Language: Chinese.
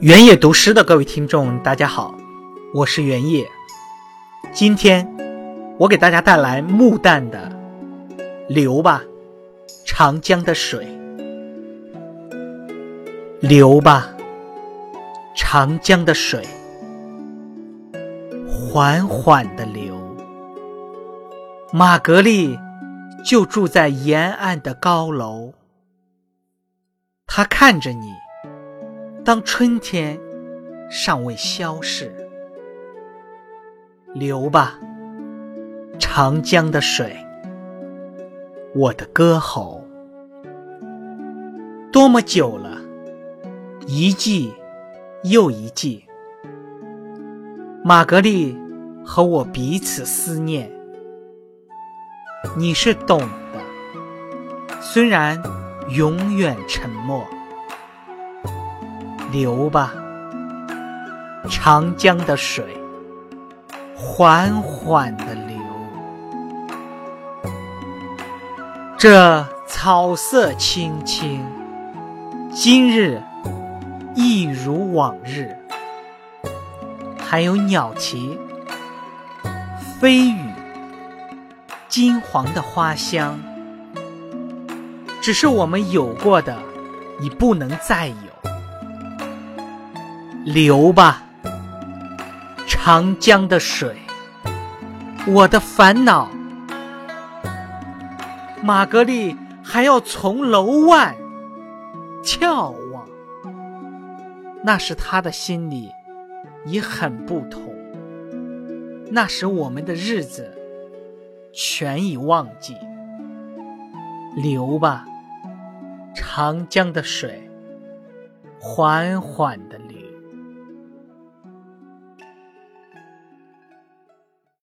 原野读诗的各位听众，大家好，我是原野。今天我给大家带来穆旦的《流吧，长江的水》。流吧，长江的水，缓缓的流。玛格丽就住在沿岸的高楼，她看着你。当春天尚未消逝，流吧，长江的水，我的歌喉。多么久了，一季又一季，玛格丽和我彼此思念。你是懂的，虽然永远沉默。流吧，长江的水，缓缓的流。这草色青青，今日一如往日。还有鸟啼、飞羽、金黄的花香，只是我们有过的，已不能再有。流吧，长江的水，我的烦恼。玛格丽还要从楼外眺望，那时他的心里已很不同。那时我们的日子全已忘记。流吧，长江的水，缓缓的流。